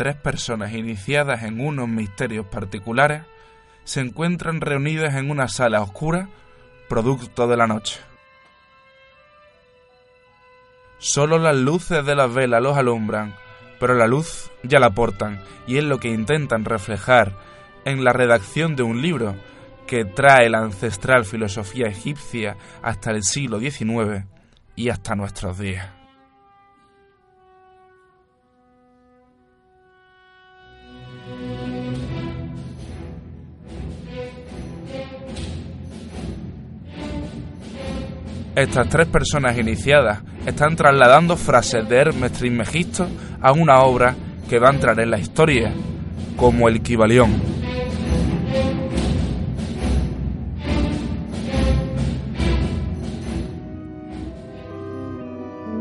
Tres personas iniciadas en unos misterios particulares se encuentran reunidas en una sala oscura, producto de la noche. Solo las luces de las velas los alumbran, pero la luz ya la portan y es lo que intentan reflejar en la redacción de un libro que trae la ancestral filosofía egipcia hasta el siglo XIX y hasta nuestros días. Estas tres personas iniciadas están trasladando frases de Hermes Trismegisto a una obra que va a entrar en la historia, como el Kibalión.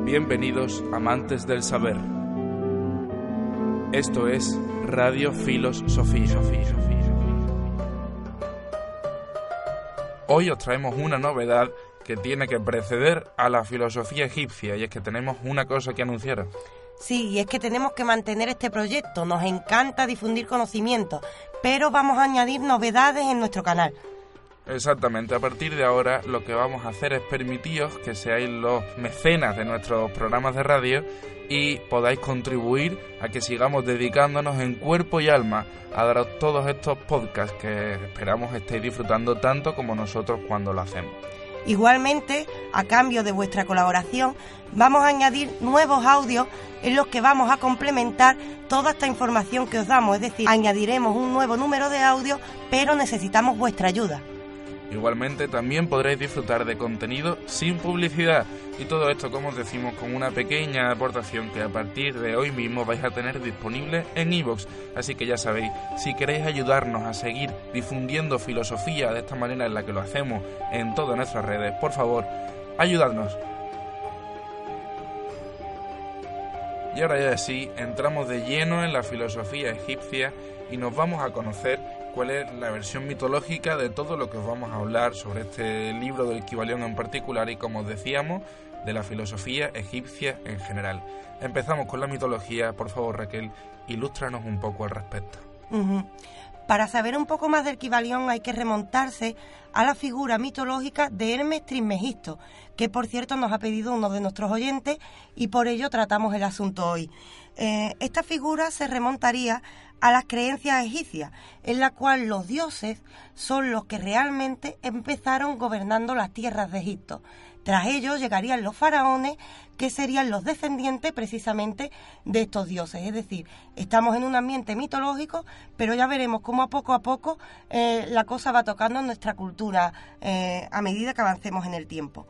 Bienvenidos amantes del saber. Esto es Radio Filos Sofía. Hoy os traemos una novedad que tiene que preceder a la filosofía egipcia y es que tenemos una cosa que anunciar. Sí, y es que tenemos que mantener este proyecto. Nos encanta difundir conocimiento, pero vamos a añadir novedades en nuestro canal. Exactamente, a partir de ahora lo que vamos a hacer es permitiros que seáis los mecenas de nuestros programas de radio y podáis contribuir a que sigamos dedicándonos en cuerpo y alma a daros todos estos podcasts que esperamos estéis disfrutando tanto como nosotros cuando lo hacemos. Igualmente, a cambio de vuestra colaboración, vamos a añadir nuevos audios en los que vamos a complementar toda esta información que os damos, es decir, añadiremos un nuevo número de audio, pero necesitamos vuestra ayuda. Igualmente también podréis disfrutar de contenido sin publicidad y todo esto como os decimos con una pequeña aportación que a partir de hoy mismo vais a tener disponible en iVoox. Así que ya sabéis, si queréis ayudarnos a seguir difundiendo filosofía de esta manera en la que lo hacemos en todas nuestras redes, por favor, ayudadnos. Y ahora ya sí, entramos de lleno en la filosofía egipcia y nos vamos a conocer cuál es la versión mitológica de todo lo que os vamos a hablar sobre este libro del Kibalión en particular y como os decíamos, de la filosofía egipcia en general. Empezamos con la mitología, por favor Raquel, ilústranos un poco al respecto. Para saber un poco más del Kibalión hay que remontarse a la figura mitológica de Hermes Trismegisto, que por cierto nos ha pedido uno de nuestros oyentes y por ello tratamos el asunto hoy. Eh, esta figura se remontaría a las creencias egipcias, en la cual los dioses son los que realmente empezaron gobernando las tierras de Egipto. Tras ellos llegarían los faraones, que serían los descendientes precisamente de estos dioses. Es decir, estamos en un ambiente mitológico, pero ya veremos cómo a poco a poco eh, la cosa va tocando nuestra cultura eh, a medida que avancemos en el tiempo.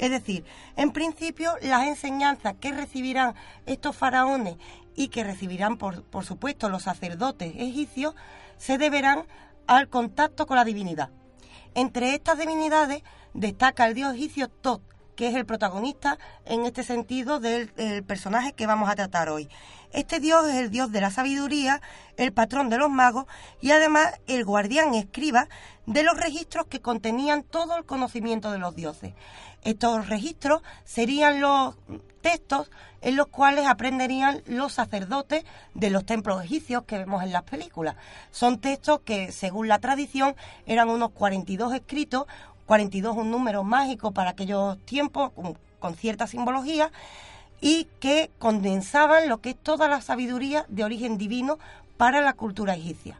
Es decir, en principio las enseñanzas que recibirán estos faraones y que recibirán, por, por supuesto, los sacerdotes egipcios, se deberán al contacto con la divinidad. Entre estas divinidades destaca el dios egipcio Tot, que es el protagonista en este sentido del, personaje que vamos a tratar hoy. Este dios es el dios de la sabiduría, el patrón de los magos y además el guardián escriba de los registros que contenían todo el conocimiento de los dioses. Estos registros serían los textos en los cuales aprenderían los sacerdotes de los templos egipcios que vemos en las películas. Son textos que, según la tradición, eran unos 42 escritos, 42 un número mágico para aquellos tiempos, con, cierta simbología, y que condensaban lo que es toda la sabiduría de origen divino para la cultura egipcia.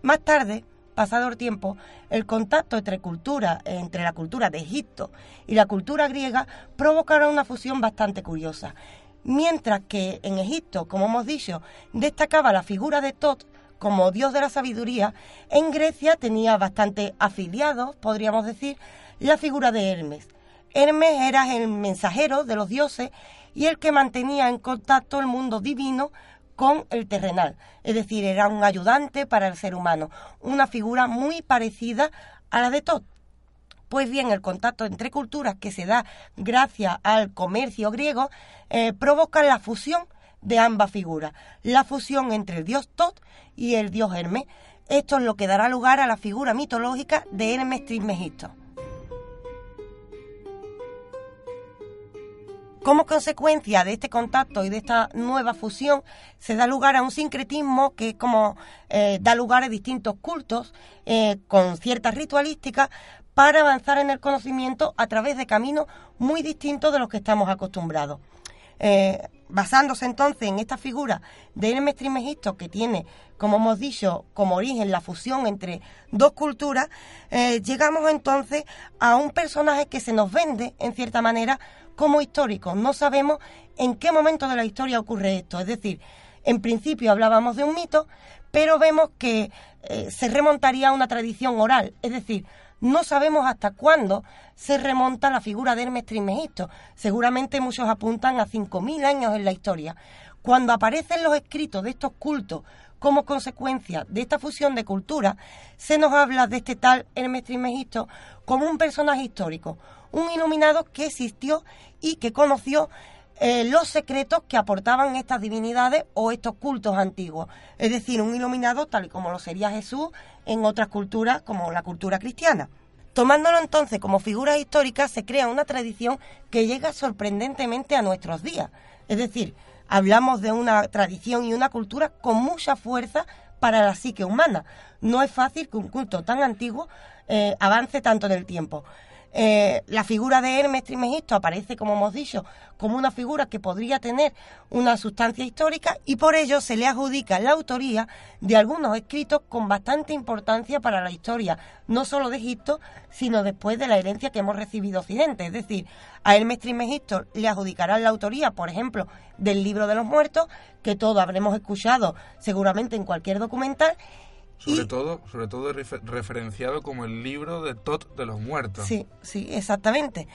Más tarde, pasado el tiempo, el contacto entre cultura, entre la cultura de Egipto y la cultura griega provocará una fusión bastante curiosa. Mientras que en Egipto, como hemos dicho, destacaba la figura de Tot como dios de la sabiduría, en Grecia tenía bastante afiliados, podríamos decir, la figura de Hermes. Hermes era el mensajero de los dioses y el que mantenía en contacto el mundo divino con el terrenal, es decir, era un ayudante para el ser humano, una figura muy parecida a la de Tot. Pues bien, el contacto entre culturas que se da gracias al comercio griego eh, provoca la fusión de ambas figuras, la fusión entre el dios Tot y el dios Hermes. Esto es lo que dará lugar a la figura mitológica de Hermes Trismegisto. Como consecuencia de este contacto y de esta nueva fusión, se da lugar a un sincretismo que como eh, da lugar a distintos cultos eh, con cierta ritualística para avanzar en el conocimiento a través de caminos muy distintos de los que estamos acostumbrados. Eh, basándose entonces en esta figura de Hermes Trismegisto que tiene, como hemos dicho, como origen la fusión entre dos culturas, llegamos entonces a un personaje que se nos vende, en cierta manera, como históricos. No sabemos en qué momento de la historia ocurre esto. Es decir, en principio hablábamos de un mito, pero vemos que eh, se remontaría a una tradición oral. Es decir, no sabemos hasta cuándo se remonta la figura de Hermes Trismegisto. Seguramente muchos apuntan a 5.000 años en la historia. Cuando aparecen los escritos de estos cultos como consecuencia de esta fusión de cultura, se nos habla de este tal Hermes Trismegisto como un personaje histórico, un iluminado que existió y que conoció eh, los secretos que aportaban estas divinidades o estos cultos antiguos. Es decir, un iluminado tal y como lo sería Jesús en otras culturas como la cultura cristiana. Tomándolo entonces como figura histórica, se crea una tradición que llega sorprendentemente a nuestros días. Es decir, hablamos de una tradición y una cultura con mucha fuerza para la psique humana. No es fácil que un culto tan antiguo eh, avance tanto en el tiempo. Eh, la figura de Hermes Trismegisto aparece, como hemos dicho, como una figura que podría tener una sustancia histórica y por ello se le adjudica la autoría de algunos escritos con bastante importancia para la historia, no solo de Egipto, sino después de la herencia que hemos recibido Occidente. Es decir, a Hermes Trismegisto le adjudicarán la autoría, por ejemplo, del libro de los muertos, que todos habremos escuchado seguramente en cualquier documental, sobre todo, sobre todo referenciado como el libro de Tot de los muertos. Sí, sí, exactamente.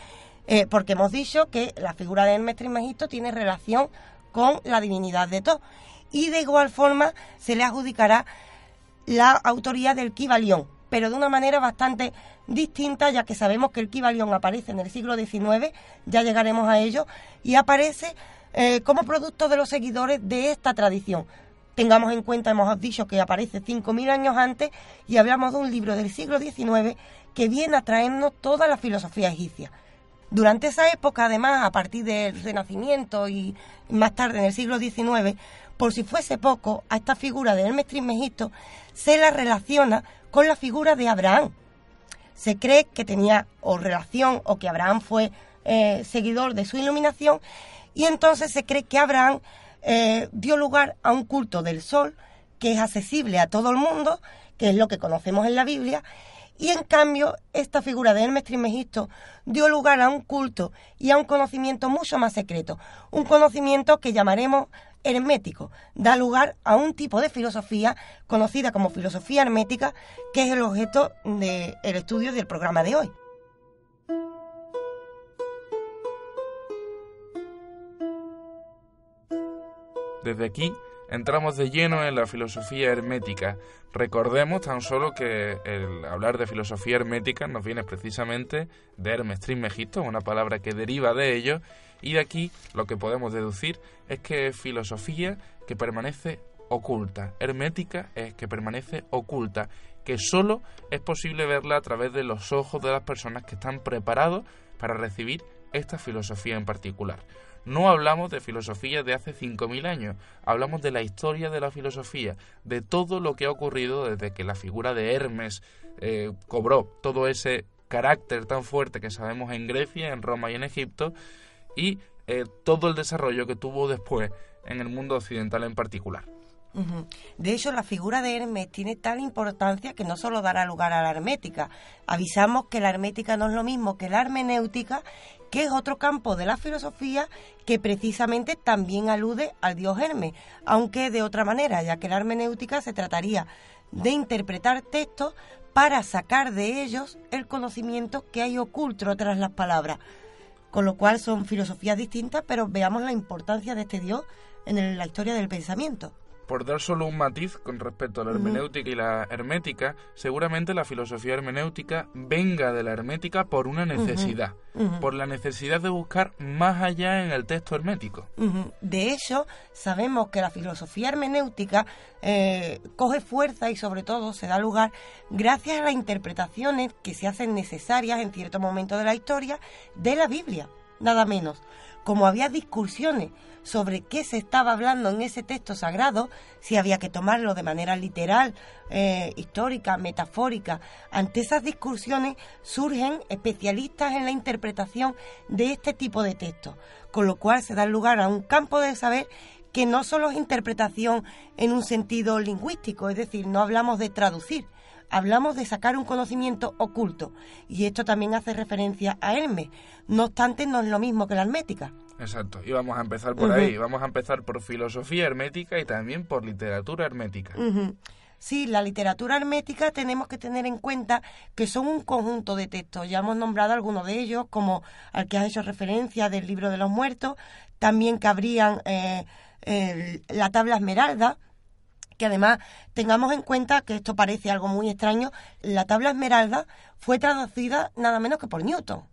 Eh, porque hemos dicho que la figura de Hermes Trismegisto tiene relación con la divinidad de Tot. Y de igual forma se le adjudicará la autoría del Kibalión, pero de una manera bastante distinta, ya que sabemos que el Kibalión aparece en el siglo XIX, ya llegaremos a ello, y aparece eh, como producto de los seguidores de esta tradición. Tengamos en cuenta, hemos dicho que aparece 5.000 años antes y hablamos de un libro del siglo XIX que viene a traernos toda la filosofía egipcia. Durante esa época, además, a partir del Renacimiento y más tarde en el siglo XIX, por si fuese poco, a esta figura de Hermes Trismegisto se la relaciona con la figura de Abraham. Se cree que tenía o relación o que Abraham fue eh, seguidor de su iluminación y entonces se cree que Abraham eh, dio lugar a un culto del sol que es accesible a todo el mundo, que es lo que conocemos en la Biblia, y en cambio esta figura de Hermes Trismegisto dio lugar a un culto y a un conocimiento mucho más secreto, un conocimiento que llamaremos hermético, da lugar a un tipo de filosofía conocida como filosofía hermética, que es el objeto del estudio del programa de hoy. Desde aquí entramos de lleno en la filosofía hermética. Recordemos tan solo que el hablar de filosofía hermética nos viene precisamente de Hermes Trismegisto, una palabra que deriva de ello, y de aquí lo que podemos deducir es que filosofía que permanece oculta. Hermética es que permanece oculta, que solo es posible verla a través de los ojos de las personas que están preparados para recibir esta filosofía en particular. No hablamos de filosofía de hace 5.000 años, hablamos de la historia de la filosofía, de todo lo que ha ocurrido desde que la figura de Hermes eh, cobró todo ese carácter tan fuerte que sabemos en Grecia, en Roma y en Egipto, y eh, todo el desarrollo que tuvo después en el mundo occidental en particular. De hecho, la figura de Hermes tiene tal importancia que no solo dará lugar a la hermética. Avisamos que la hermética no es lo mismo que la hermenéutica que es otro campo de la filosofía que precisamente también alude al dios Hermes, aunque de otra manera, ya que la hermenéutica se trataría de interpretar textos para sacar de ellos el conocimiento que hay oculto tras las palabras. con lo cual son filosofías distintas, pero veamos la importancia de este Dios en la historia del pensamiento. Por dar solo un matiz con respecto a la hermenéutica y la hermética, seguramente la filosofía hermenéutica venga de la hermética por una necesidad, por la necesidad de buscar más allá en el texto hermético. De hecho, sabemos que la filosofía hermenéutica eh, coge fuerza y sobre todo se da lugar gracias a las interpretaciones que se hacen necesarias en cierto momento de la historia de la Biblia, nada menos. Como había discusiones sobre qué se estaba hablando en ese texto sagrado, si había que tomarlo de manera literal, eh, histórica, metafórica. Ante esas discusiones surgen especialistas en la interpretación de este tipo de textos, con lo cual se da lugar a un campo de saber que no solo es interpretación en un sentido lingüístico, es decir, no hablamos de traducir, hablamos de sacar un conocimiento oculto, y esto también hace referencia a Hermes. No obstante, no es lo mismo que la hermética. Exacto, y vamos a empezar por ahí, vamos a empezar por filosofía hermética y también por literatura hermética. Sí, la literatura hermética tenemos que tener en cuenta que son un conjunto de textos. Ya hemos nombrado algunos de ellos, como al que has hecho referencia del libro de los muertos, también cabrían eh, la tabla esmeralda, que además tengamos en cuenta que esto parece algo muy extraño, la tabla esmeralda fue traducida nada menos que por Newton.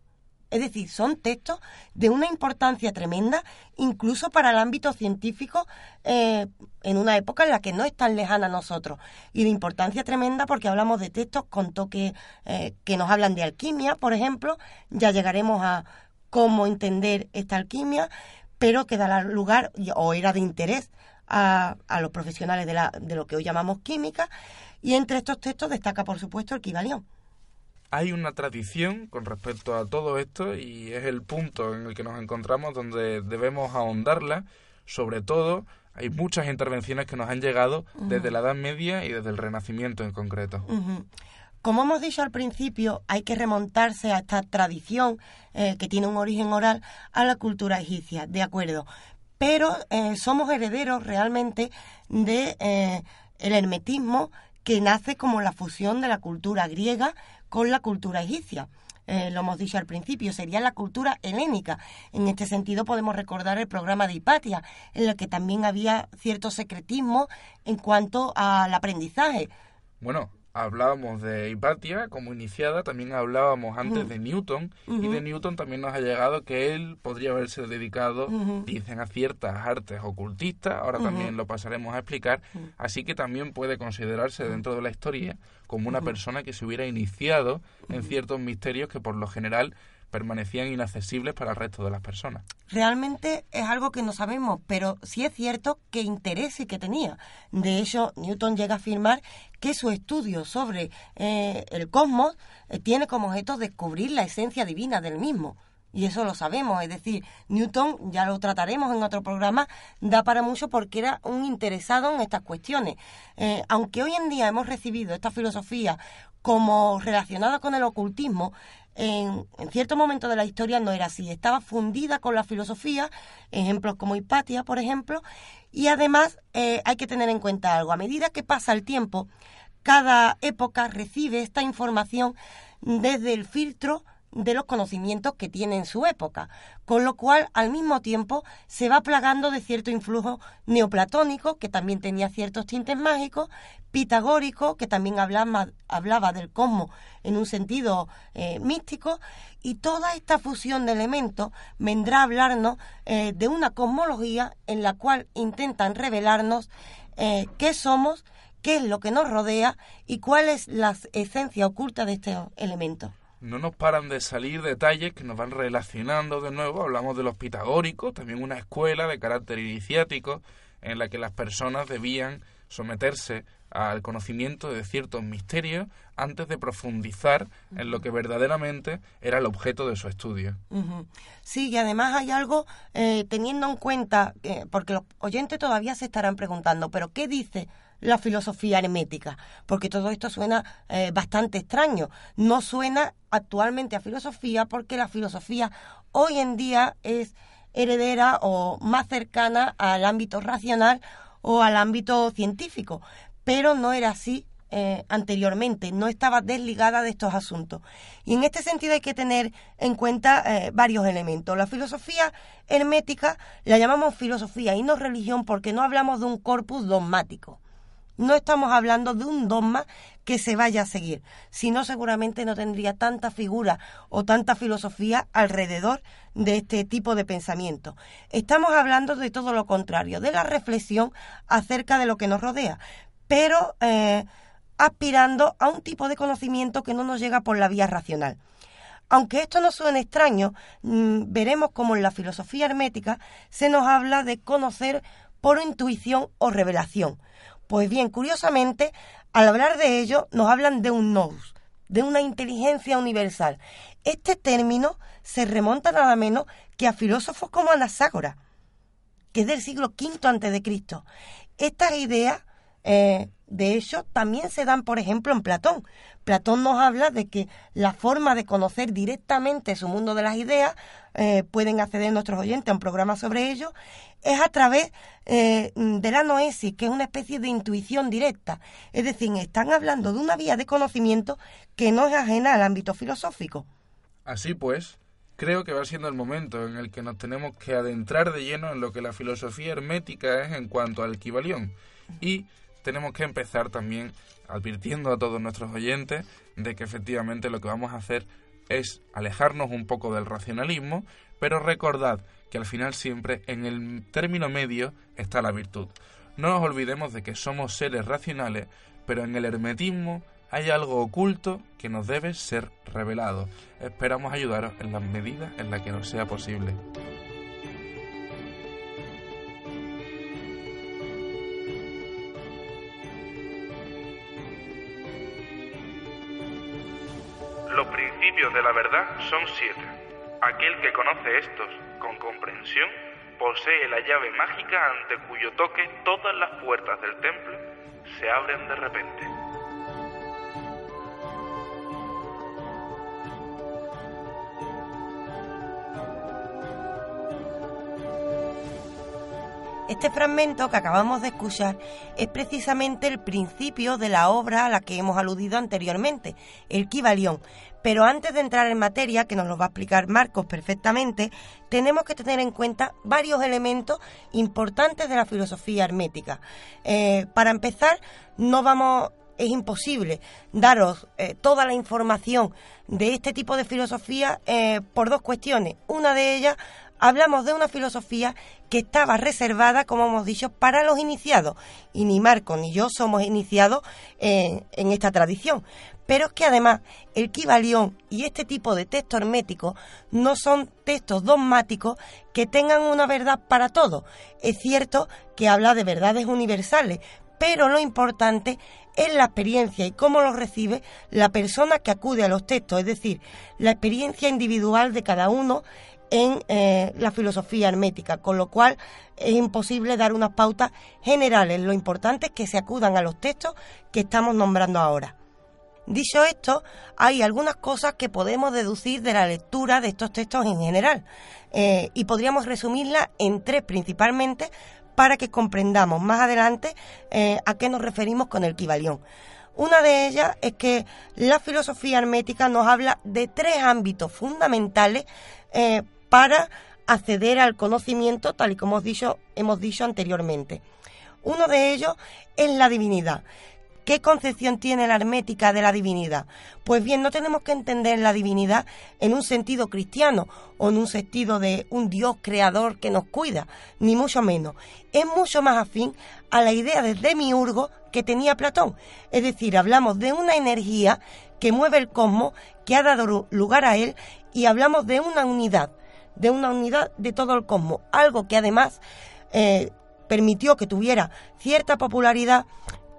Es decir, son textos de una importancia tremenda, incluso para el ámbito científico, eh, en una época en la que no es tan lejana a nosotros. Y de importancia tremenda porque hablamos de textos con toques eh, que nos hablan de alquimia, por ejemplo. Ya llegaremos a cómo entender esta alquimia, pero que da lugar, o era de interés, a, a los profesionales de, la, de lo que hoy llamamos química. Y entre estos textos destaca, por supuesto, el Kibalión hay una tradición con respecto a todo esto y es el punto en el que nos encontramos donde debemos ahondarla. Sobre todo, hay muchas intervenciones que nos han llegado desde la Edad Media y desde el Renacimiento en concreto. Como hemos dicho al principio, hay que remontarse a esta tradición eh, que tiene un origen oral a la cultura egipcia, de acuerdo. Pero eh, somos herederos realmente de eh, el hermetismo que nace como la fusión de la cultura griega con la cultura egipcia. Eh, lo hemos dicho al principio, sería la cultura helénica. En este sentido podemos recordar el programa de Hipatia, en el que también había cierto secretismo en cuanto al aprendizaje. Bueno, hablábamos de Hipatia como iniciada, también hablábamos antes de Newton, y de Newton también nos ha llegado que él podría haberse dedicado, dicen, a ciertas artes ocultistas, ahora también lo pasaremos a explicar, así que también puede considerarse dentro de la historia como una persona que se hubiera iniciado en ciertos misterios que por lo general permanecían inaccesibles para el resto de las personas. Realmente es algo que no sabemos, pero sí es cierto que interés y que tenía. De hecho, Newton llega a afirmar que su estudio sobre eh, el cosmos eh, tiene como objeto descubrir la esencia divina del mismo. Y eso lo sabemos, es decir, Newton, ya lo trataremos en otro programa, da para mucho porque era un interesado en estas cuestiones. Eh, aunque hoy en día hemos recibido esta filosofía como relacionada con el ocultismo, en, cierto momento de la historia no era así. Estaba fundida con la filosofía, ejemplos como Hipatia, por ejemplo, y además eh, hay que tener en cuenta algo. A medida que pasa el tiempo, cada época recibe esta información desde el filtro de los conocimientos que tiene en su época, con lo cual al mismo tiempo se va plagando de cierto influjo neoplatónico, que también tenía ciertos tintes mágicos, pitagórico, que también hablaba, del cosmos en un sentido eh, místico, y toda esta fusión de elementos vendrá a hablarnos eh, de una cosmología en la cual intentan revelarnos eh, qué somos, qué es lo que nos rodea y cuál es la esencia oculta de estos elementos no nos paran de salir detalles que nos van relacionando de nuevo. Hablamos de los pitagóricos, también una escuela de carácter iniciático en la que las personas debían someterse al conocimiento de ciertos misterios antes de profundizar en lo que verdaderamente era el objeto de su estudio. Sí, y además hay algo eh, teniendo en cuenta, porque los oyentes todavía se estarán preguntando, pero ¿qué dice la filosofía hermética, porque todo esto suena eh, bastante extraño. No suena actualmente a filosofía porque la filosofía hoy en día es heredera o más cercana al ámbito racional o al ámbito científico, pero no era así eh, anteriormente, no estaba desligada de estos asuntos. Y en este sentido hay que tener en cuenta eh, varios elementos. La filosofía hermética la llamamos filosofía y no religión porque no hablamos de un corpus dogmático. No estamos hablando de un dogma que se vaya a seguir, sino seguramente no tendría tanta figura o tanta filosofía alrededor de este tipo de pensamiento. Estamos hablando de todo lo contrario, de la reflexión acerca de lo que nos rodea, pero eh, aspirando a un tipo de conocimiento que no nos llega por la vía racional. Aunque esto no suene extraño, mm, veremos cómo en la filosofía hermética se nos habla de conocer por intuición o revelación pues bien, curiosamente, al hablar de ello, nos hablan de un nous, de una inteligencia universal. Este término se remonta nada menos que a filósofos como Anaságora, que es del siglo V Cristo. Estas ideas eh, de hecho, también se dan, por ejemplo, en Platón. Platón nos habla de que la forma de conocer directamente su mundo de las ideas, eh, pueden acceder nuestros oyentes a un programa sobre ello, es a través eh, de la noesis, que es una especie de intuición directa. Es decir, están hablando de una vía de conocimiento que no es ajena al ámbito filosófico. Así pues, creo que va siendo el momento en el que nos tenemos que adentrar de lleno en lo que la filosofía hermética es en cuanto al equivalión y tenemos que empezar también advirtiendo a todos nuestros oyentes de que efectivamente lo que vamos a hacer es alejarnos un poco del racionalismo, pero recordad que al final siempre en el término medio está la virtud. No nos olvidemos de que somos seres racionales, pero en el hermetismo hay algo oculto que nos debe ser revelado. Esperamos ayudaros en las medidas en las que nos sea posible. Son siete. Aquel que conoce estos con comprensión posee la llave mágica ante cuyo toque todas las puertas del templo se abren de repente. Este fragmento que acabamos de escuchar es precisamente el principio de la obra a la que hemos aludido anteriormente, el Kibalión. Pero antes de entrar en materia, que nos lo va a explicar Marcos perfectamente, tenemos que tener en cuenta varios elementos importantes de la filosofía hermética. Eh, para empezar, no vamos es imposible daros eh, toda la información de este tipo de filosofía eh, por dos cuestiones. Una de ellas hablamos de una filosofía que estaba reservada, como hemos dicho, para los iniciados. Y ni Marco ni yo somos iniciados en, esta tradición. Pero es que además el Kibalión y este tipo de texto hermético no son textos dogmáticos que tengan una verdad para todo. Es cierto que habla de verdades universales, pero lo importante es la experiencia y cómo lo recibe la persona que acude a los textos, es decir, la experiencia individual de cada uno en eh, la filosofía hermética, con lo cual es imposible dar unas pautas generales. Lo importante es que se acudan a los textos que estamos nombrando ahora. Dicho esto, hay algunas cosas que podemos deducir de la lectura de estos textos en general eh, y podríamos resumirlas en tres principalmente para que comprendamos más adelante eh, a qué nos referimos con el Kibalión. Una de ellas es que la filosofía hermética nos habla de tres ámbitos fundamentales para acceder al conocimiento tal y como hemos dicho, hemos dicho anteriormente. Uno de ellos es la divinidad. ¿Qué concepción tiene la hermética de la divinidad? Pues bien, no tenemos que entender la divinidad en un sentido cristiano o en un sentido de un Dios creador que nos cuida, ni mucho menos. Es mucho más afín a la idea de demiurgo que tenía Platón. Es decir, hablamos de una energía que mueve el cosmos, que ha dado lugar a él, y hablamos de una unidad de una unidad de todo el cosmos, algo que además eh, permitió que tuviera cierta popularidad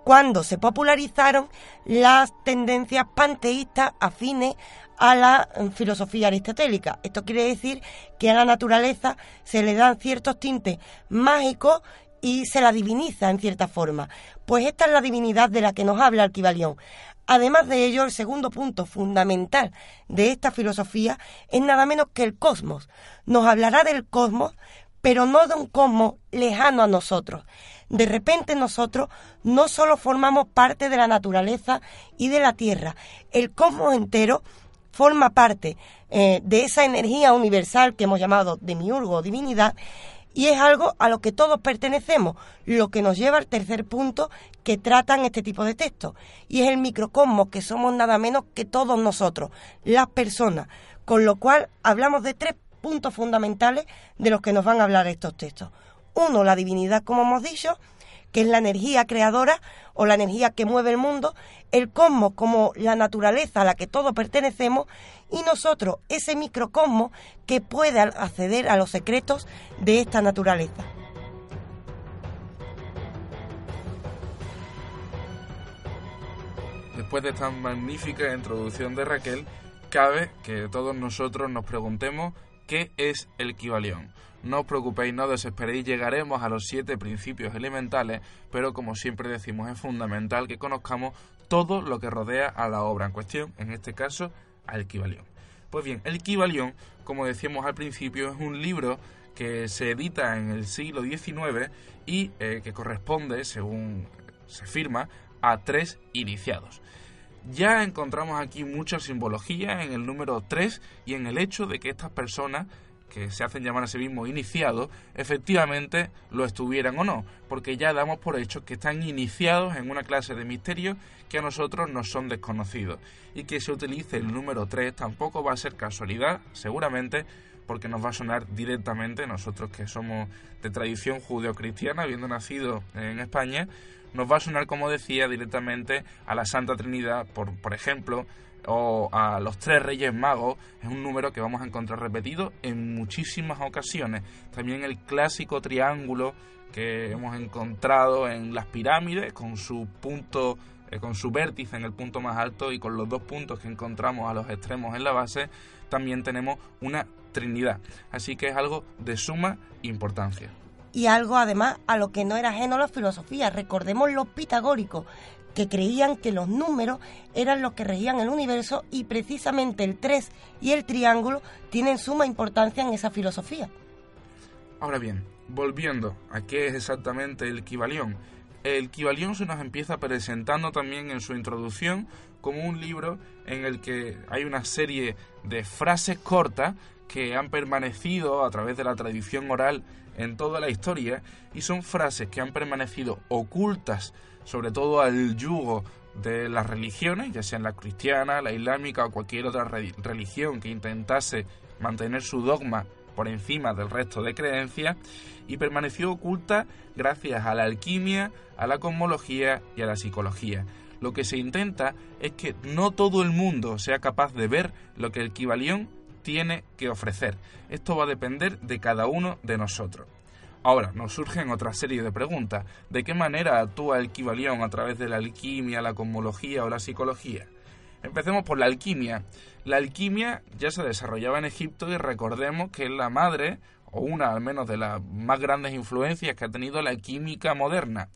cuando se popularizaron las tendencias panteístas afines a la eh, filosofía aristotélica. Esto quiere decir que a la naturaleza se le dan ciertos tintes mágicos y se la diviniza en cierta forma. Pues esta es la divinidad de la que nos habla Alquivalión. Además de ello, el segundo punto fundamental de esta filosofía es nada menos que el cosmos. Nos hablará del cosmos, pero no de un cosmos lejano a nosotros. de repente nosotros no solo formamos parte de la naturaleza y de la Tierra, el cosmos entero forma parte eh, de esa energía universal que hemos llamado demiurgo o divinidad y es algo a lo que todos pertenecemos, lo que nos lleva al tercer punto que tratan este tipo de textos, y es el microcosmos, que somos nada menos que todos nosotros, las personas, con lo cual hablamos de tres puntos fundamentales de los que nos van a hablar estos textos. Uno, la divinidad, como hemos dicho, que es la energía creadora o la energía que mueve el mundo, el cosmos como la naturaleza a la que todos pertenecemos y nosotros ese microcosmos que puede acceder a los secretos de esta naturaleza. Después de esta magnífica introducción de Raquel, cabe que todos nosotros nos preguntemos qué es el Kibalión. No os preocupéis, no desesperéis, llegaremos a los siete principios elementales, pero como siempre decimos es fundamental que conozcamos todo lo que rodea a la obra en cuestión, en este caso al Kibalión. Pues bien, el Kibalión, como decíamos al principio, es un libro que se edita en el siglo XIX y eh, que corresponde, según se firma, a tres iniciados. Ya encontramos aquí mucha simbología en el número 3 y en el hecho de que estas personas que se hacen llamar a sí mismos iniciados, efectivamente lo estuvieran o no, porque ya damos por hecho que están iniciados en una clase de misterios que a nosotros nos son desconocidos. Y que se utilice el número 3 tampoco va a ser casualidad, seguramente, porque nos va a sonar directamente, nosotros que somos de tradición judeocristiana, habiendo nacido en España, nos va a sonar, como decía, directamente a la Santa Trinidad, por, por ejemplo, o a los tres reyes magos es un número que vamos a encontrar repetido en muchísimas ocasiones. También el clásico triángulo que hemos encontrado en las pirámides con su punto eh, con su vértice en el punto más alto y con los dos puntos que encontramos a los extremos en la base, también tenemos una trinidad. Así que es algo de suma importancia y algo además a lo que no era ajeno la filosofía. Recordemos los pitagóricos, que creían que los números eran los que regían el universo y precisamente el 3 y el triángulo tienen suma importancia en esa filosofía. Ahora bien, volviendo a qué es exactamente el Kibalión. El Kibalión se nos empieza presentando también en su introducción como un libro en el que hay una serie de frases cortas que han permanecido a través de la tradición oral en toda la historia y son frases que han permanecido ocultas sobre todo al yugo de las religiones, ya sean la cristiana, la islámica o cualquier otra religión que intentase mantener su dogma por encima del resto de creencias y permaneció oculta gracias a la alquimia, a la cosmología y a la psicología. Lo que se intenta es que no todo el mundo sea capaz de ver lo que el Kibalión tiene que ofrecer. Esto va a depender de cada uno de nosotros. Ahora, nos surgen otra serie de preguntas. ¿De qué manera actúa el Kibalión a través de la alquimia, la cosmología o la psicología? Empecemos por la alquimia. La alquimia ya se desarrollaba en Egipto y recordemos que es la madre, o una al menos de las más grandes influencias que ha tenido la química moderna.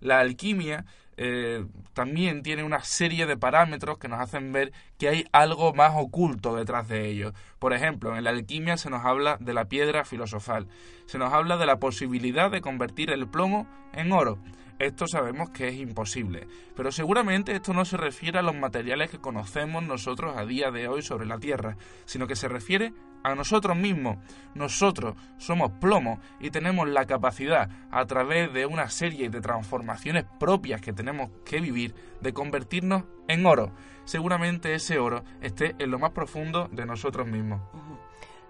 La alquimia eh, también tiene una serie de parámetros que nos hacen ver que hay algo más oculto detrás de ello. Por ejemplo, en la alquimia se nos habla de la piedra filosofal, se nos habla de la posibilidad de convertir el plomo en oro. Esto sabemos que es imposible, pero seguramente esto no se refiere a los materiales que conocemos nosotros a día de hoy sobre la Tierra, sino que se refiere a nosotros mismos. Nosotros somos plomo y tenemos la capacidad, a través de una serie de transformaciones propias que tenemos que vivir, de convertirnos en oro. Seguramente ese oro esté en lo más profundo de nosotros mismos.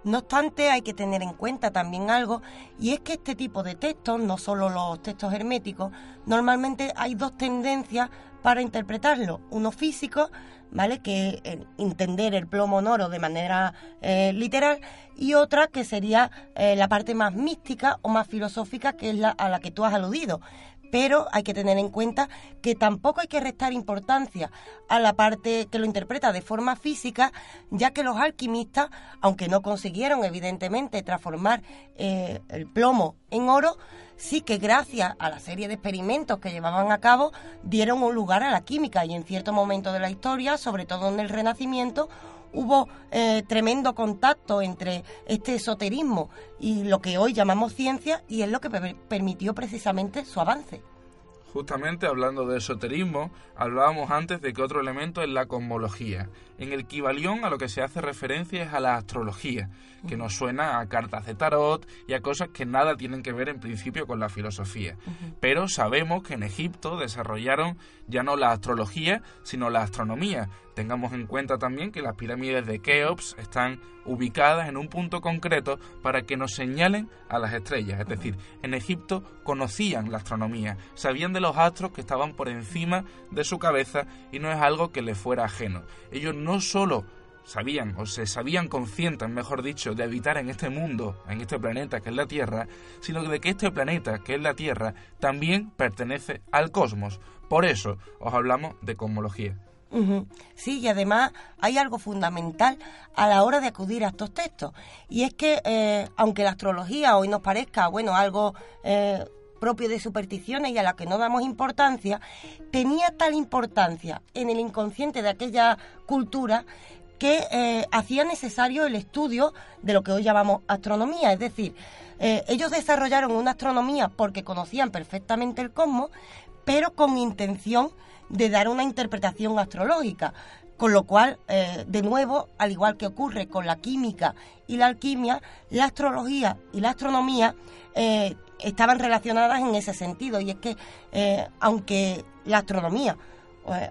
No obstante, hay que tener en cuenta también algo, y es que este tipo de textos, no solo los textos herméticos, normalmente hay dos tendencias para interpretarlo. Uno físico, ¿vale? Que es entender el plomo en oro de manera eh, literal, y otra que sería eh, la parte más mística o más filosófica, que es la a la que tú has aludido pero hay que tener en cuenta que tampoco hay que restar importancia a la parte que lo interpreta de forma física, ya que los alquimistas, aunque no consiguieron evidentemente transformar eh, el plomo en oro, sí que gracias a la serie de experimentos que llevaban a cabo dieron un lugar a la química y en cierto momento de la historia, sobre todo en el Renacimiento, hubo eh, tremendo contacto entre este esoterismo y lo que hoy llamamos ciencia y es lo que permitió precisamente su avance. Justamente hablando de esoterismo, hablábamos antes de que otro elemento es la cosmología. En el Kibalión a lo que se hace referencia es a la astrología, que nos suena a cartas de tarot y a cosas que nada tienen que ver en principio con la filosofía. Pero sabemos que en Egipto desarrollaron ya no la astrología, sino la astronomía, Tengamos en cuenta también que las pirámides de Keops están ubicadas en un punto concreto para que nos señalen a las estrellas. Es decir, en Egipto conocían la astronomía, sabían de los astros que estaban por encima de su cabeza y no es algo que les fuera ajeno. Ellos no solo sabían o se sabían conscientes, mejor dicho, de habitar en este mundo, en este planeta que es la Tierra, sino de que este planeta que es la Tierra también pertenece al cosmos. Por eso os hablamos de cosmología. Sí, y además hay algo fundamental a la hora de acudir a estos textos. Y es que, eh, aunque la astrología hoy nos parezca, bueno, algo eh, propio de supersticiones y a la que no damos importancia, tenía tal importancia en el inconsciente de aquella cultura que eh, hacía necesario el estudio de lo que hoy llamamos astronomía. Es decir, ellos desarrollaron una astronomía porque conocían perfectamente el cosmos, pero con intención de dar una interpretación astrológica. Con lo cual, eh, de nuevo, al igual que ocurre con la química y la alquimia, la astrología y la astronomía eh, estaban relacionadas en ese sentido. Y es que, eh, aunque la astronomía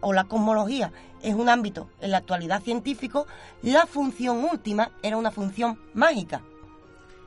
o la cosmología es un ámbito en la actualidad científico, la función última era una función mágica.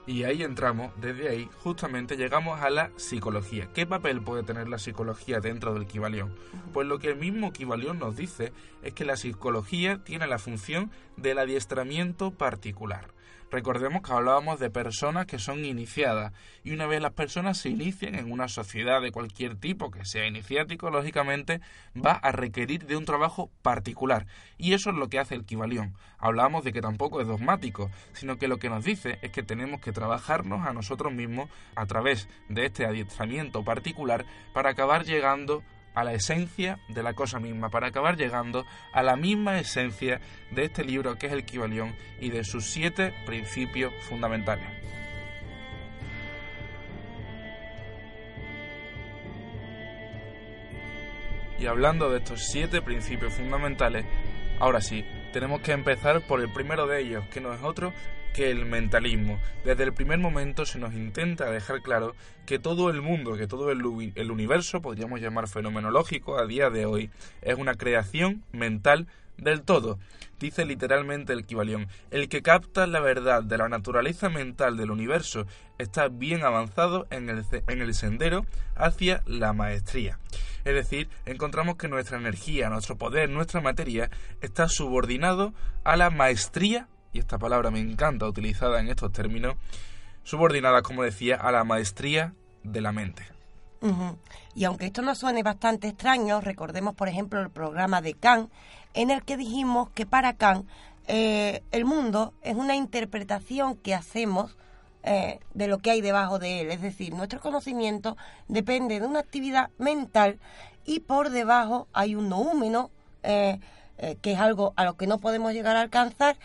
Y ahí entramos, desde ahí justamente llegamos a la psicología. ¿Qué papel puede tener la psicología dentro del Kibalión? Pues lo que el mismo Kibalión nos dice es que la psicología tiene la función del adiestramiento particular. Recordemos que hablábamos de personas que son iniciadas y una vez las personas se inician en una sociedad de cualquier tipo que sea iniciático, lógicamente va a requerir de un trabajo particular y eso es lo que hace el Kibalión. Hablábamos de que tampoco es dogmático, sino que lo que nos dice es que tenemos que trabajarnos a nosotros mismos a través de este adiestramiento particular para acabar llegando a la esencia de la cosa misma, para acabar llegando a la misma esencia de este libro que es el Kibalión y de sus siete principios fundamentales. Y hablando de estos siete principios fundamentales, ahora sí, tenemos que empezar por el primero de ellos, que no es otro que el mentalismo. Desde el primer momento se nos intenta dejar claro que todo el mundo, que todo el, el universo, podríamos llamar fenomenológico a día de hoy, es una creación mental del todo. Dice literalmente el Kibalión, el que capta la verdad de la naturaleza mental del universo está bien avanzado en el, en el sendero hacia la maestría. Es decir, encontramos que nuestra energía, nuestro poder, nuestra materia está subordinado a la maestría y esta palabra me encanta utilizada en estos términos, subordinada, como decía, a la maestría de la mente. Y aunque esto nos suene bastante extraño, recordemos, por ejemplo, el programa de Kant, en el que dijimos que para Kant eh, el mundo es una interpretación que hacemos eh, de lo que hay debajo de él. Es decir, nuestro conocimiento depende de una actividad mental y por debajo hay un noúmeno, eh, que es algo a lo que no podemos llegar a alcanzar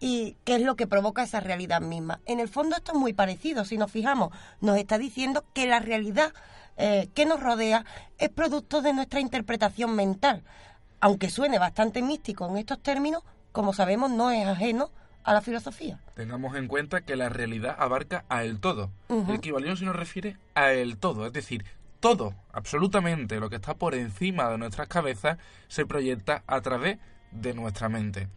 y qué es lo que provoca esa realidad misma. En el fondo esto es muy parecido, si nos fijamos, nos está diciendo que la realidad eh, que nos rodea es producto de nuestra interpretación mental. Aunque suene bastante místico en estos términos, como sabemos no es ajeno a la filosofía. Tengamos en cuenta que la realidad abarca a el todo. El equivalión se nos refiere a el todo, es decir, todo, absolutamente lo que está por encima de nuestras cabezas se proyecta a través de nuestra mente.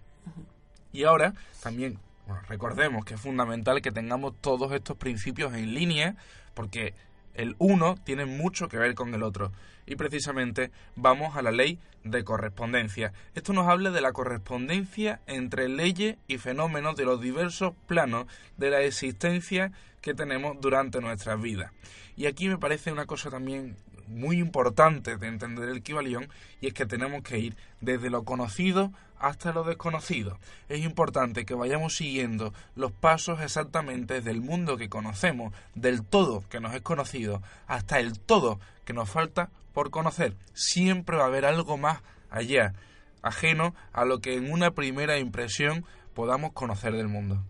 Y ahora también recordemos que es fundamental que tengamos todos estos principios en línea porque el uno tiene mucho que ver con el otro. Y precisamente vamos a la ley de correspondencia. Esto nos habla de la correspondencia entre leyes y fenómenos de los diversos planos de la existencia que tenemos durante nuestras vidas. Y aquí me parece una cosa también muy importante de entender el Kibalión y es que tenemos que ir desde lo conocido hasta lo desconocido. Es importante que vayamos siguiendo los pasos exactamente del mundo que conocemos, del todo que nos es conocido, hasta el todo que nos falta por conocer. Siempre va a haber algo más allá, ajeno a lo que en una primera impresión podamos conocer del mundo.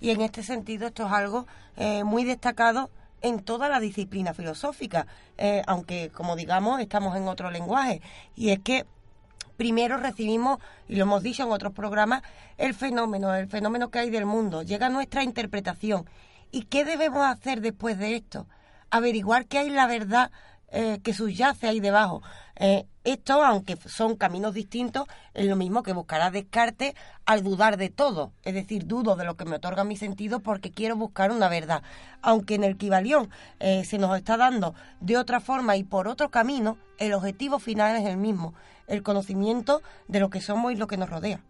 Y en este sentido esto es algo eh, muy destacado en toda la disciplina filosófica, eh, aunque como digamos estamos en otro lenguaje. Y es que primero recibimos, y lo hemos dicho en otros programas, el fenómeno, el fenómeno que hay del mundo, llega nuestra interpretación. ¿Y qué debemos hacer después de esto? Averiguar qué hay la verdad eh, que subyace ahí debajo. Eh, esto, aunque son caminos distintos, es lo mismo que buscar a Descartes al dudar de todo. Es decir, dudo de lo que me otorga mi sentido porque quiero buscar una verdad. Aunque en el Kibalión eh, se nos está dando de otra forma y por otro camino, el objetivo final es el mismo, el conocimiento de lo que somos y lo que nos rodea.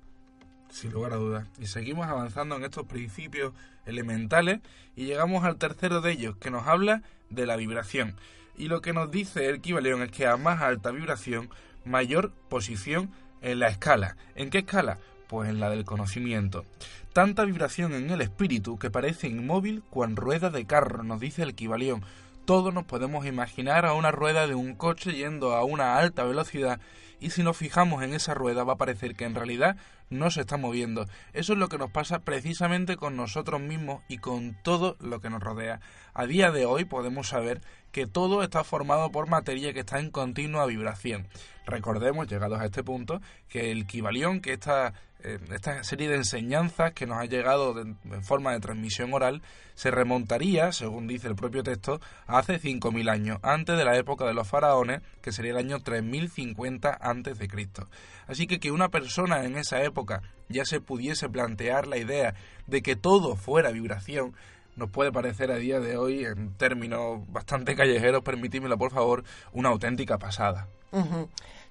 Sin lugar a dudas. Y seguimos avanzando en estos principios elementales y llegamos al tercero de ellos, que nos habla de la vibración. Y lo que nos dice el Kibaleón es que a más alta vibración, mayor posición en la escala. ¿En qué escala? Pues en la del conocimiento. Tanta vibración en el espíritu que parece inmóvil cuan rueda de carro, nos dice el Kibaleón. Todos nos podemos imaginar a una rueda de un coche yendo a una alta velocidad y si nos fijamos en esa rueda va a parecer que en realidad no se está moviendo. Eso es lo que nos pasa precisamente con nosotros mismos y con todo lo que nos rodea. A día de hoy podemos saber que todo está formado por materia que está en continua vibración. Recordemos, llegados a este punto, que el Kibalión, que esta, eh, esta serie de enseñanzas que nos ha llegado en forma de transmisión oral, se remontaría, según dice el propio texto, a hace 5.000 años, antes de la época de los faraones, que sería el año 3050 antes de Cristo. Así que que una persona en esa época ya se pudiese plantear la idea de que todo fuera vibración, nos puede parecer a día de hoy, en términos bastante callejeros, permitímelo por favor, una auténtica pasada.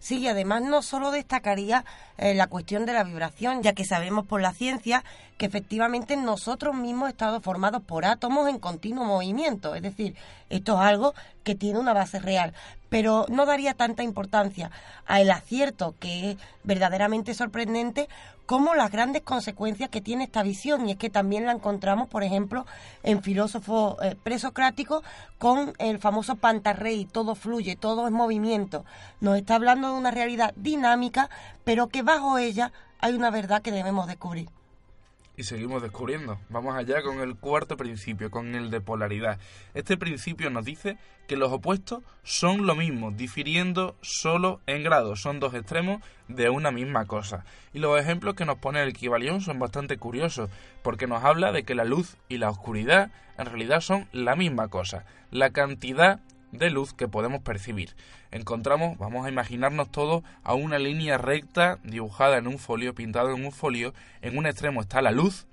Sí, y además no solo destacaría eh, la cuestión de la vibración, ya que sabemos por la ciencia que efectivamente nosotros mismos estamos formados por átomos en continuo movimiento. Es decir, esto es algo que tiene una base real. Pero no daría tanta importancia al acierto, que es verdaderamente sorprendente, como las grandes consecuencias que tiene esta visión. Y es que también la encontramos, por ejemplo, en filósofos eh, presocráticos con el famoso pantarrey, todo fluye, todo es movimiento. Nos está hablando de una realidad dinámica, pero que bajo ella hay una verdad que debemos descubrir y seguimos descubriendo. Vamos allá con el cuarto principio, con el de polaridad. Este principio nos dice que los opuestos son lo mismo, difiriendo solo en grados. Son dos extremos de una misma cosa. Y los ejemplos que nos pone el equivalión son bastante curiosos, porque nos habla de que la luz y la oscuridad en realidad son la misma cosa. La cantidad de luz que podemos percibir. Encontramos, vamos a imaginarnos todo, a una línea recta dibujada en un folio, pintado en un folio. En un extremo está la luz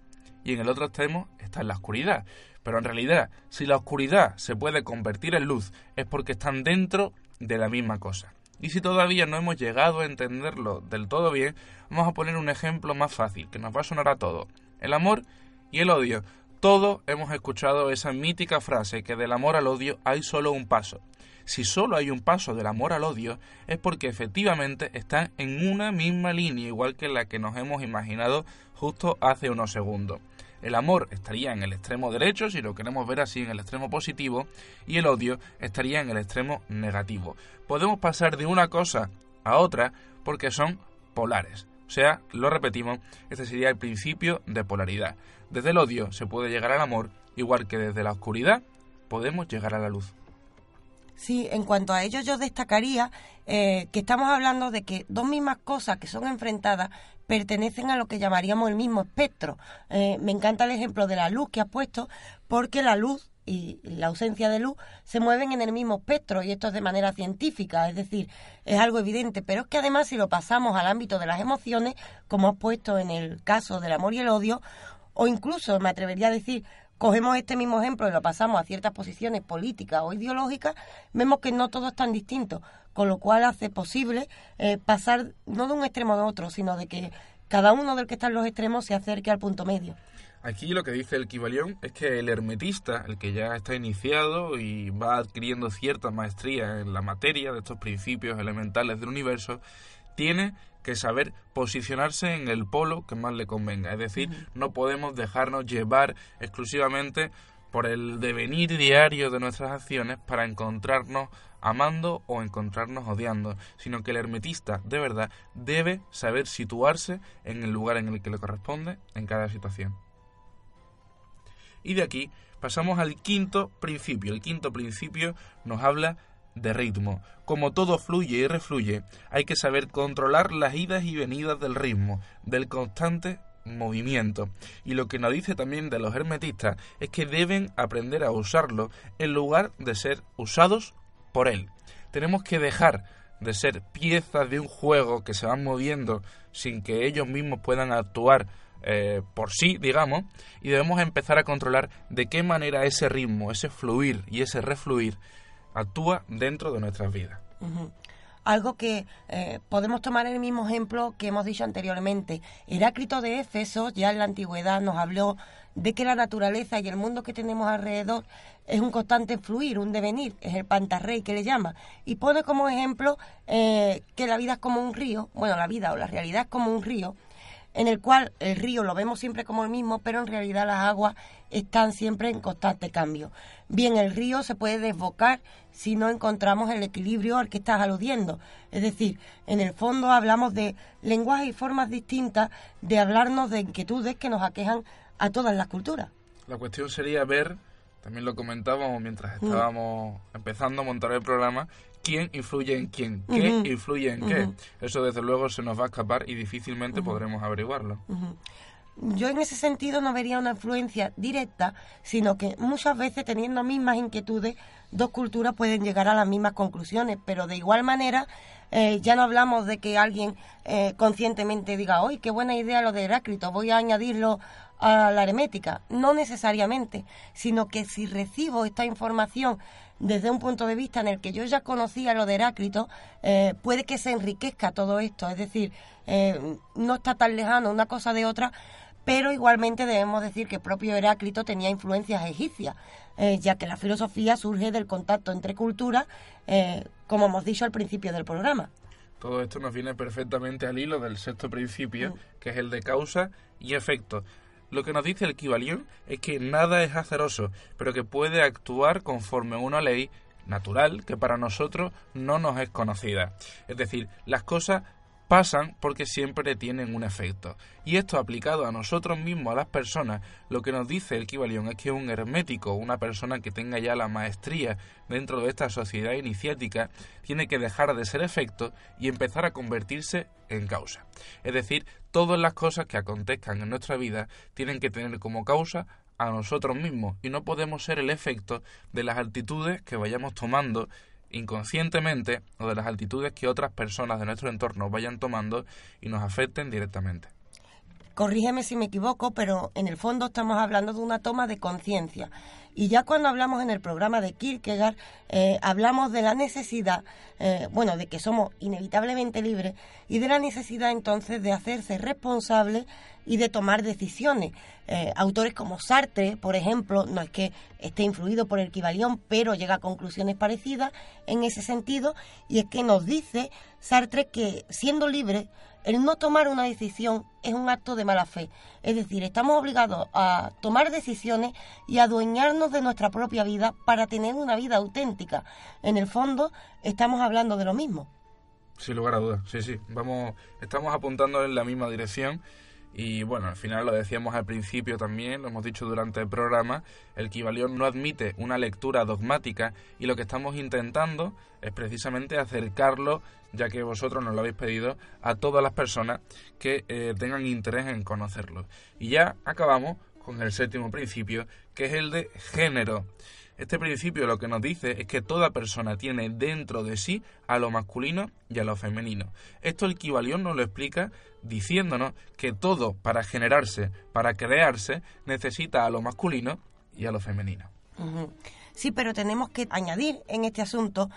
y en el otro extremo está la oscuridad. Pero en realidad, si la oscuridad se puede convertir en luz, es porque están dentro de la misma cosa. Y si todavía no hemos llegado a entenderlo del todo bien, vamos a poner un ejemplo más fácil, que nos va a sonar a todo. El amor y el odio todos hemos escuchado esa mítica frase que del amor al odio hay solo un paso. Si solo hay un paso del amor al odio es porque efectivamente están en una misma línea igual que la que nos hemos imaginado justo hace unos segundos. El amor estaría en el extremo derecho, si lo queremos ver así, en el extremo positivo, y el odio estaría en el extremo negativo. Podemos pasar de una cosa a otra porque son polares. O sea, lo repetimos, este sería el principio de polaridad. Desde el odio se puede llegar al amor, igual que desde la oscuridad podemos llegar a la luz. Sí, en cuanto a ello yo destacaría eh, que estamos hablando de que dos mismas cosas que son enfrentadas pertenecen a lo que llamaríamos el mismo espectro. Eh, me encanta el ejemplo de la luz que has puesto porque la luz y la ausencia de luz se mueven en el mismo espectro y esto es de manera científica, es decir, es algo evidente, pero es que además si lo pasamos al ámbito de las emociones, como has puesto en el caso del amor y el odio, o incluso me atrevería a decir, cogemos este mismo ejemplo y lo pasamos a ciertas posiciones políticas o ideológicas, vemos que no todo es tan distinto, con lo cual hace posible eh, pasar no de un extremo a otro, sino de que cada uno del que está en los extremos se acerque al punto medio. Aquí lo que dice el Kibalión es que el hermetista, el que ya está iniciado y va adquiriendo cierta maestría en la materia de estos principios elementales del universo, tiene que saber posicionarse en el polo que más le convenga. Es decir, no podemos dejarnos llevar exclusivamente por el devenir diario de nuestras acciones para encontrarnos amando o encontrarnos odiando, sino que el hermetista de verdad debe saber situarse en el lugar en el que le corresponde en cada situación. Y de aquí pasamos al quinto principio. El quinto principio nos habla de ritmo. Como todo fluye y refluye, hay que saber controlar las idas y venidas del ritmo, del constante movimiento. Y lo que nos dice también de los hermetistas es que deben aprender a usarlo en lugar de ser usados por él. Tenemos que dejar de ser piezas de un juego que se van moviendo sin que ellos mismos puedan actuar eh, por sí, digamos, y debemos empezar a controlar de qué manera ese ritmo, ese fluir y ese refluir actúa dentro de nuestras vidas. Algo que eh, podemos tomar el mismo ejemplo que hemos dicho anteriormente. Heráclito de Éfeso, ya en la antigüedad, nos habló de que la naturaleza y el mundo que tenemos alrededor es un constante fluir, un devenir, es el pantarrey que le llama, y pone como ejemplo eh, que la vida es como un río, bueno, la vida o la realidad es como un río, en el cual el río lo vemos siempre como el mismo, pero en realidad las aguas están siempre en constante cambio. Bien, el río se puede desbocar si no encontramos el equilibrio al que estás aludiendo. Es decir, en el fondo hablamos de lenguajes y formas distintas de hablarnos de inquietudes que nos aquejan a todas las culturas. La cuestión sería ver, también lo comentábamos mientras mm. estábamos empezando a montar el programa, quién influye en quién, qué influye en qué. Eso desde luego se nos va a escapar y difícilmente podremos averiguarlo. Yo en ese sentido no vería una influencia directa, sino que muchas veces teniendo mismas inquietudes, dos culturas pueden llegar a las mismas conclusiones, pero de igual manera eh, ya no hablamos de que alguien eh, conscientemente diga, hoy qué buena idea lo de Heráclito, voy a añadirlo a la hermética. No necesariamente, sino que si recibo esta información desde un punto de vista en el que yo ya conocía lo de Heráclito, eh, puede que se enriquezca todo esto. Es decir, eh, no está tan lejano una cosa de otra, pero igualmente debemos decir que el propio Heráclito tenía influencias egipcias, eh, ya que la filosofía surge del contacto entre culturas, como hemos dicho al principio del programa. Todo esto nos viene perfectamente al hilo del sexto principio, mm. que es el de causa y efecto. Lo que nos dice el Kibalión es que nada es azaroso, pero que puede actuar conforme una ley natural que para nosotros no nos es conocida. Es decir, las cosas pasan porque siempre tienen un efecto. Y esto aplicado a nosotros mismos, a las personas, lo que nos dice el Kibalión es que un hermético, una persona que tenga ya la maestría dentro de esta sociedad iniciática, tiene que dejar de ser efecto y empezar a convertirse en causa. Es decir, todas las cosas que acontezcan en nuestra vida tienen que tener como causa a nosotros mismos y no podemos ser el efecto de las actitudes que vayamos tomando inconscientemente o de las altitudes que otras personas de nuestro entorno vayan tomando y nos afecten directamente. Corrígeme si me equivoco, pero en el fondo estamos hablando de una toma de conciencia. Y ya cuando hablamos en el programa de Kierkegaard, eh, hablamos de la necesidad, eh, bueno, de que somos inevitablemente libres y de la necesidad entonces de hacerse responsable y de tomar decisiones. Eh, autores como Sartre, por ejemplo, no es que esté influido por el Kibalión, pero llega a conclusiones parecidas en ese sentido, y es que nos dice Sartre que siendo libre, el no tomar una decisión es un acto de mala fe. Es decir, estamos obligados a tomar decisiones y adueñarnos de nuestra propia vida para tener una vida auténtica. En el fondo, estamos hablando de lo mismo. Sin lugar a dudas, sí, sí. Vamos, estamos apuntando en la misma dirección y bueno, al final lo decíamos al principio también, lo hemos dicho durante el programa, el Kibalión no admite una lectura dogmática y lo que estamos intentando es precisamente acercarlo, ya que vosotros nos lo habéis pedido, a todas las personas que eh, tengan interés en conocerlo. Y ya acabamos con el séptimo principio, que es el de género. Este principio lo que nos dice es que toda persona tiene dentro de sí a lo masculino y a lo femenino. Esto el Kibalión nos lo explica diciéndonos que todo para generarse, para crearse, necesita a lo masculino y a lo femenino. Sí, pero tenemos que añadir en este asunto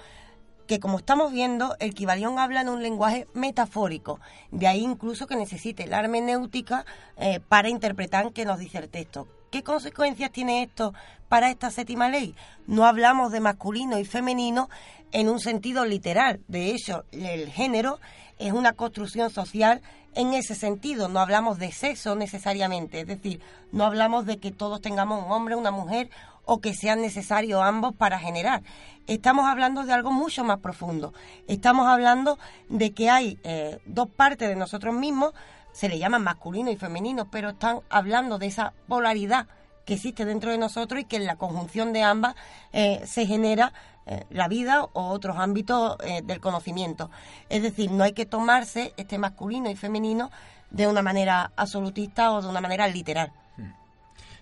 que como estamos viendo, el Kibalión habla en un lenguaje metafórico, de ahí incluso que necesite la hermenéutica eh, para interpretar qué nos dice el texto. ¿Qué consecuencias tiene esto para esta séptima ley? No hablamos de masculino y femenino en un sentido literal. De hecho, el género es una construcción social en ese sentido. No hablamos de sexo necesariamente. Es decir, no hablamos de que todos tengamos un hombre, una mujer o que sean necesarios ambos para generar. Estamos hablando de algo mucho más profundo. Estamos hablando de que hay eh, dos partes de nosotros mismos, se le llaman masculino y femenino, pero están hablando de esa polaridad que existe dentro de nosotros y que en la conjunción de ambas eh, se genera eh, la vida o otros ámbitos eh, del conocimiento. Es decir, no hay que tomarse este masculino y femenino de una manera absolutista o de una manera literal. Hmm.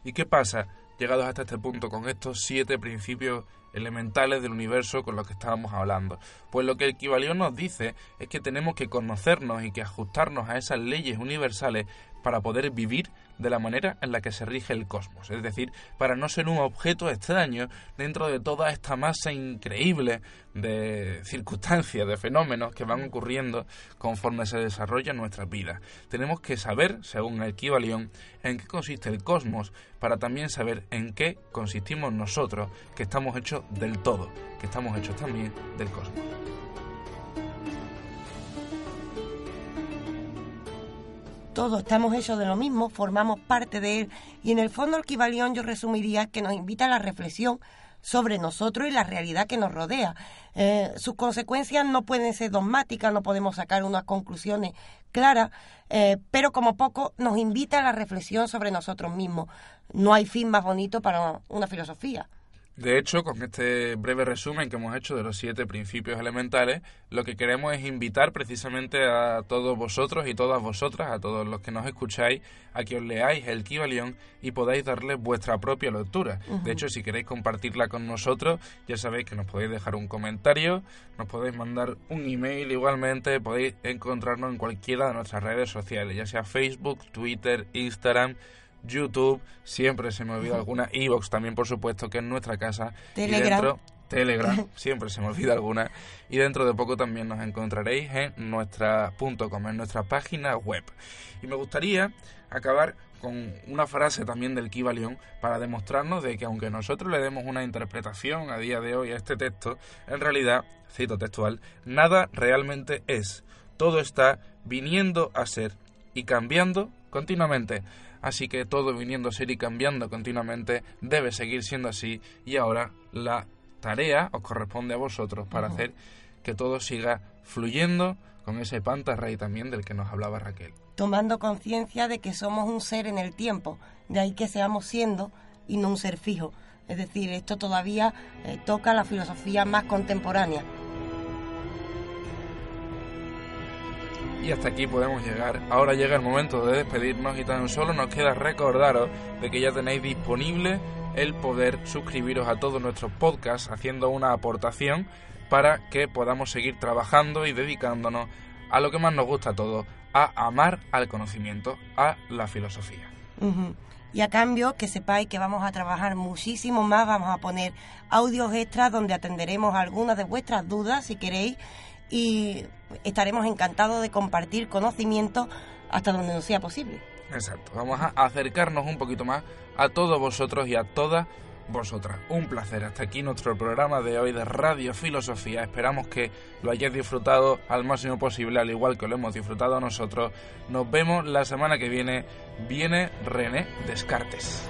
¿Y qué pasa, llegados hasta este punto, con estos siete principios elementales del universo con los que estábamos hablando. Pues lo que el Kibalión nos dice es que tenemos que conocernos y que ajustarnos a esas leyes universales para poder vivir de la manera en la que se rige el cosmos, es decir, para no ser un objeto extraño dentro de toda esta masa increíble de circunstancias, de fenómenos que van ocurriendo conforme se desarrollan nuestras vidas. Tenemos que saber, según el Kibalión, en qué consiste el cosmos, para también saber en qué consistimos nosotros, que estamos hechos del todo, que estamos hechos también del cosmos. Todos estamos hechos de lo mismo, formamos parte de él y en el fondo el Kibalión yo resumiría que nos invita a la reflexión sobre nosotros y la realidad que nos rodea. Eh, sus consecuencias no pueden ser dogmáticas, no podemos sacar unas conclusiones claras, eh, pero como poco nos invita a la reflexión sobre nosotros mismos. No hay fin más bonito para una filosofía. De hecho, con este breve resumen que hemos hecho de los siete principios elementales, lo que queremos es invitar precisamente a todos vosotros y todas vosotras, a todos los que nos escucháis, a que os leáis el Kibalión y podáis darle vuestra propia lectura. De hecho, si queréis compartirla con nosotros, ya sabéis que nos podéis dejar un comentario, nos podéis mandar un email igualmente, podéis encontrarnos en cualquiera de nuestras redes sociales, ya sea Facebook, Twitter, Instagram, YouTube, siempre se me olvida alguna, Evox también por supuesto, que es nuestra casa. Telegram. Y dentro, Telegram, siempre se me olvida alguna. Y dentro de poco también nos encontraréis en nuestra .com, en nuestra página web. Y me gustaría acabar con una frase también del Kibalión para demostrarnos de que aunque nosotros le demos una interpretación a día de hoy a este texto, en realidad, cito textual, nada realmente es. Todo está viniendo a ser y cambiando continuamente así que todo viniendo a ser y cambiando continuamente debe seguir siendo así y ahora la tarea os corresponde a vosotros para hacer que todo siga fluyendo con ese pantarrey también del que nos hablaba Raquel. Tomando conciencia de que somos un ser en el tiempo, de ahí que seamos siendo y no un ser fijo. Es decir, esto todavía eh, toca la filosofía más contemporánea. Y hasta aquí podemos llegar. Ahora llega el momento de despedirnos y tan solo nos queda recordaros de que ya tenéis disponible el poder suscribiros a todos nuestros podcasts haciendo una aportación para que podamos seguir trabajando y dedicándonos a lo que más nos gusta a todos, a amar al conocimiento, a la filosofía. Y a cambio, que sepáis que vamos a trabajar muchísimo más, vamos a poner audios extras donde atenderemos algunas de vuestras dudas, si queréis, y estaremos encantados de compartir conocimiento hasta donde nos sea posible. Exacto, vamos a acercarnos un poquito más a todos vosotros y a todas vosotras. Un placer. Hasta aquí nuestro programa de hoy de Radio Filosofía. Esperamos que lo hayáis disfrutado al máximo posible, al igual que lo hemos disfrutado nosotros. Nos vemos la semana que viene. Viene René Descartes.